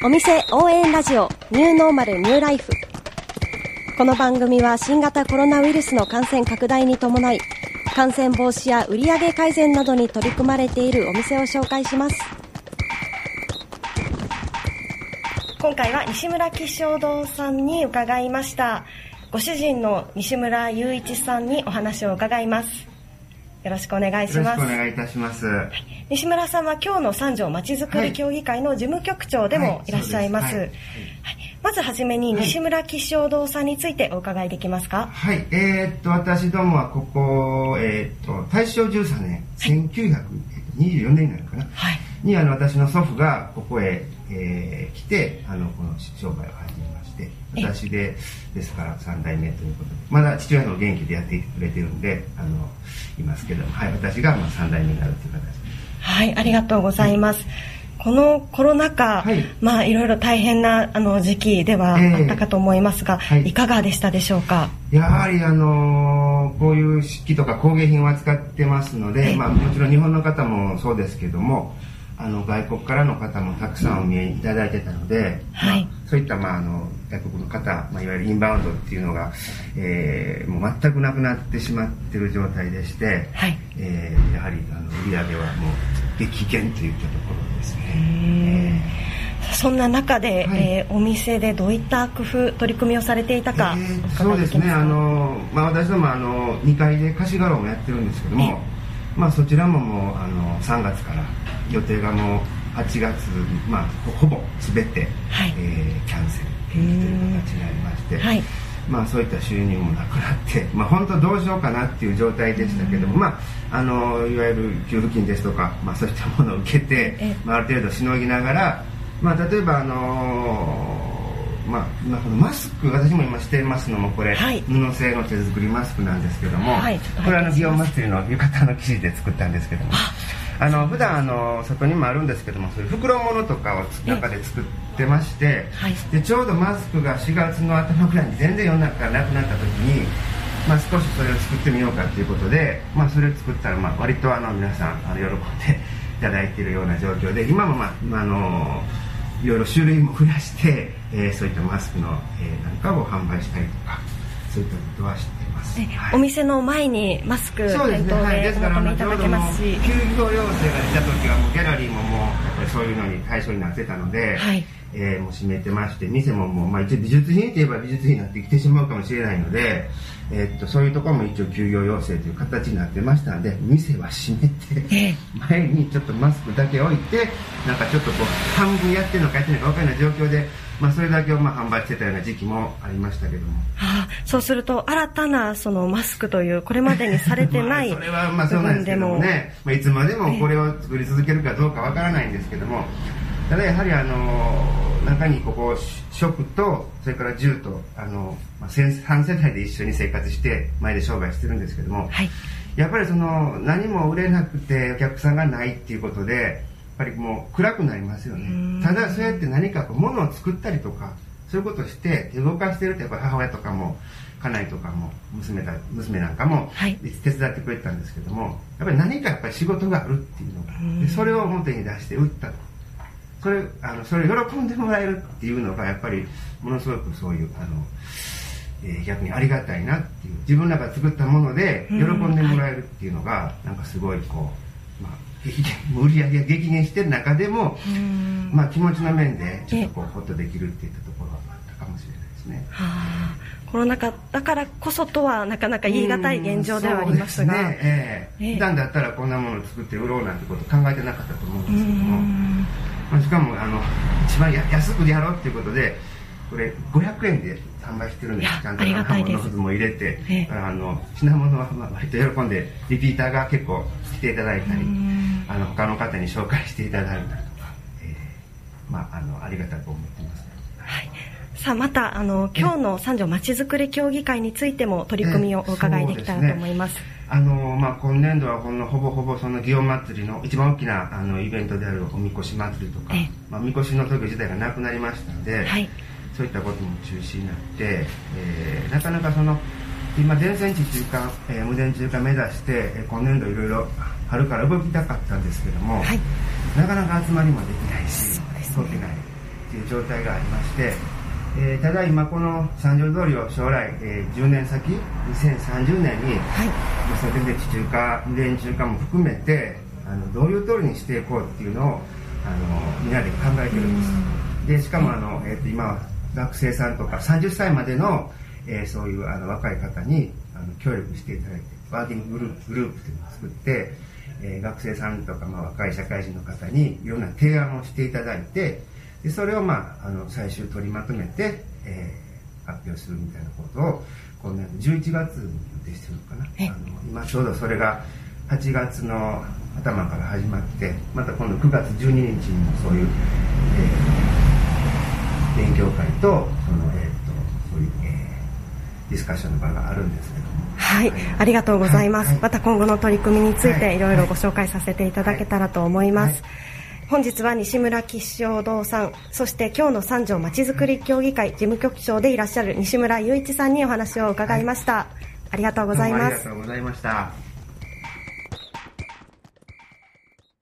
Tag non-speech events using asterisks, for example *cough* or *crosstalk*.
お店応援ラジオニューノーマルニューライフ。この番組は新型コロナウイルスの感染拡大に伴い感染防止や売上改善などに取り組まれているお店を紹介します。今回は西村吉祥堂さんに伺いました。ご主人の西村雄一さんにお話を伺います。よろしくお願いします。お願いいたします。はい、西村さんは今日の三条まちづくり協議会の事務局長でもいらっしゃいます。はい、はい、まずはじめに西村吉祥堂さんについてお伺いできますか？はい、えー、っと私どもはここえー、っと大正13年、はい、1924年になるかな？はい。にあの私の祖父がここへ、えー、来てあのこの商売を始めまして私でですから3代目ということで。まだ父親の元気でやってくれてるんであのいますけども、はい、私がまあ3代目になるという形で。すはいありがとうございます、このコロナ禍、はい、まあいろいろ大変なあの時期ではあったかと思いますが、えーはい、いかがでしたでしょうか？やはりあのー、こういう漆器とか工芸品を扱ってますので、まあもちろん日本の方もそうですけども、あの外国からの方もたくさんお見えいただいてたので、はい、まあ、そういった、まあ、あの外国の方、まあ、いわゆるインバウンドっていうのが、えー、もう全くなくなってしまってる状態でして、はい、えー、やはりあの売り上げはもう激減といったところですね。そんな中で、はい、えー、お店でどういった工夫取り組みをされていたか、えー、そうですね。あの、まあ、私どもあの2階で貸し画廊もやってるんですけども、まあ、そちらももうあの3月から予定がもう8月、まあ、ほぼ全て、はい、えー、キャンセルという形になりまして、はい、まあ、そういった収入もなくなって、まあ、本当どうしようかなっていう状態でしたけども、まあ、あのいわゆる給付金ですとか、まあ、そういったものを受けて、まあ、ある程度しのぎながら、まあ、例えば、あのまあ、今このマスク私も今してますのもこれ、はい、布製の手作りマスクなんですけども、はい、これはあの祇園祭りの浴衣の生地で作ったんですけども。あの普段あの外にもあるんですけどもそういう袋物とかを中で作ってまして、はい、でちょうどマスクが4月の頭ぐらいに全然世の中からなくなった時に、まあ、少しそれを作ってみようかということで、まあ、それを作ったら、まあ、割とあの皆さんあの喜んで *laughs* いただいているような状況で今も、まあ、あのいろいろ種類も増やして、えー、そういったマスクの、えー、なんかを販売したりとかそういったことはしてはい、お店の前にマスク店頭でお求めいただけますし、休業要請が出た時はもうギャラリーももうやっぱりそういうのに対象になってたので、はい、えー、もう閉めてまして店ももう、まあ、一応美術品といえば美術品になってきてしまうかもしれないので、えー、っとそういうところも一応休業要請という形になってましたので店は閉めて、前にちょっとマスクだけ置いてなんかちょっとこう半分やってるのかやってないか分からない状況でまあ、それだけをまあ販売してたような時期もありましたけども、はあ、そうすると新たなそのマスクというこれまでにされてない *laughs* それはまあそうなんですけどもね、まあ、いつまでもこれを作り続けるかどうかわからないんですけども。ただやはりあの中にここ食とそれから銃とあの、まあ、3世代で一緒に生活して前で商売してるんですけども、はい、やっぱりその何も売れなくてお客さんがないっていうことでぱりもう暗くなりますよね。ただそうやって何かこう物を作ったりとかそういうことをして手動かしてるとやっぱり母親とかも家内とかも娘だ娘なんかも手伝ってくれたんですけども、はい、やっぱり何かやっぱり仕事があるっていうのがでそれを表に出して売ったとそれあのそれを喜んでもらえるっていうのがやっぱりものすごくそういうあの、えー、逆にありがたいなっていう自分らが作ったもので喜んでもらえるっていうのが、なんかすごいこうまあ激減売り上げが激減してる中でも、まあ、気持ちの面でちょっとこうホッとできるっていったところはあったかもしれないですね。はあ、コロナ禍だからこそとはなかなか言い難い現状ではありますが、ね。えー、えー、普段だったらこんなものを作って売ろうなんてこと考えてなかったと思うんですけども、まあ、しかもあの一番安くやろうっていうことでこれ500円で販売してるんです。ちゃんと生のくずも入れて、ええ、あの品物は割と喜んでリピーターが結構来ていただいたりあの他の方に紹介していただいたりとか、えー、まああのありがたく思ってます、はいさあまたあの今日の三条まちづくり協議会についても取り組みをお伺いできたらと思います。あのまあ、今年度はほんのほぼほぼその祇園祭の一番大きなあのイベントであるおみこし祭りとか、まあ、みこしの時自体がなくなりましたので、はい、そういったことも中止になって、えー、なかなかその今電線地中間、えー、無電中間目指して、えー、今年度いろいろ春から動きたかったんですけども、はい、なかなか集まりもできないし通ってないっていう状態がありまして、えー、ただ今この三条通りを将来、えー、10年先2030年に、はい、先で地中化無電中化も含めてあのどういう通りにしていこうっていうのをあのみんなで考えてるんです。でしかもあの、えーと、今は学生さんとか30歳までの、えー、そういうあの若い方にあの協力していただいてワーキンググループグループっていうのを作って、えー、学生さんとか、まあ、若い社会人の方にいろんな提案をしていただいてでそれを、まあ、あの最終取りまとめて、えー、発表するみたいなことを今年11月に予定してるのかな。あの今ちょうどそれが8月の頭から始まってまた今度9月12日にもそういう、えー、勉強会とその、えーと、そういう、えー、ディスカッションの場があるんですけども。はい、はい、ありがとうございます、はい、また今後の取り組みについていろいろご紹介させていただけたらと思います、はい本日は西村吉祥堂さんそして今日の三条まちづくり協議会事務局長でいらっしゃる西村雄一さんにお話を伺いました、ありがとうございます。ありがとうございました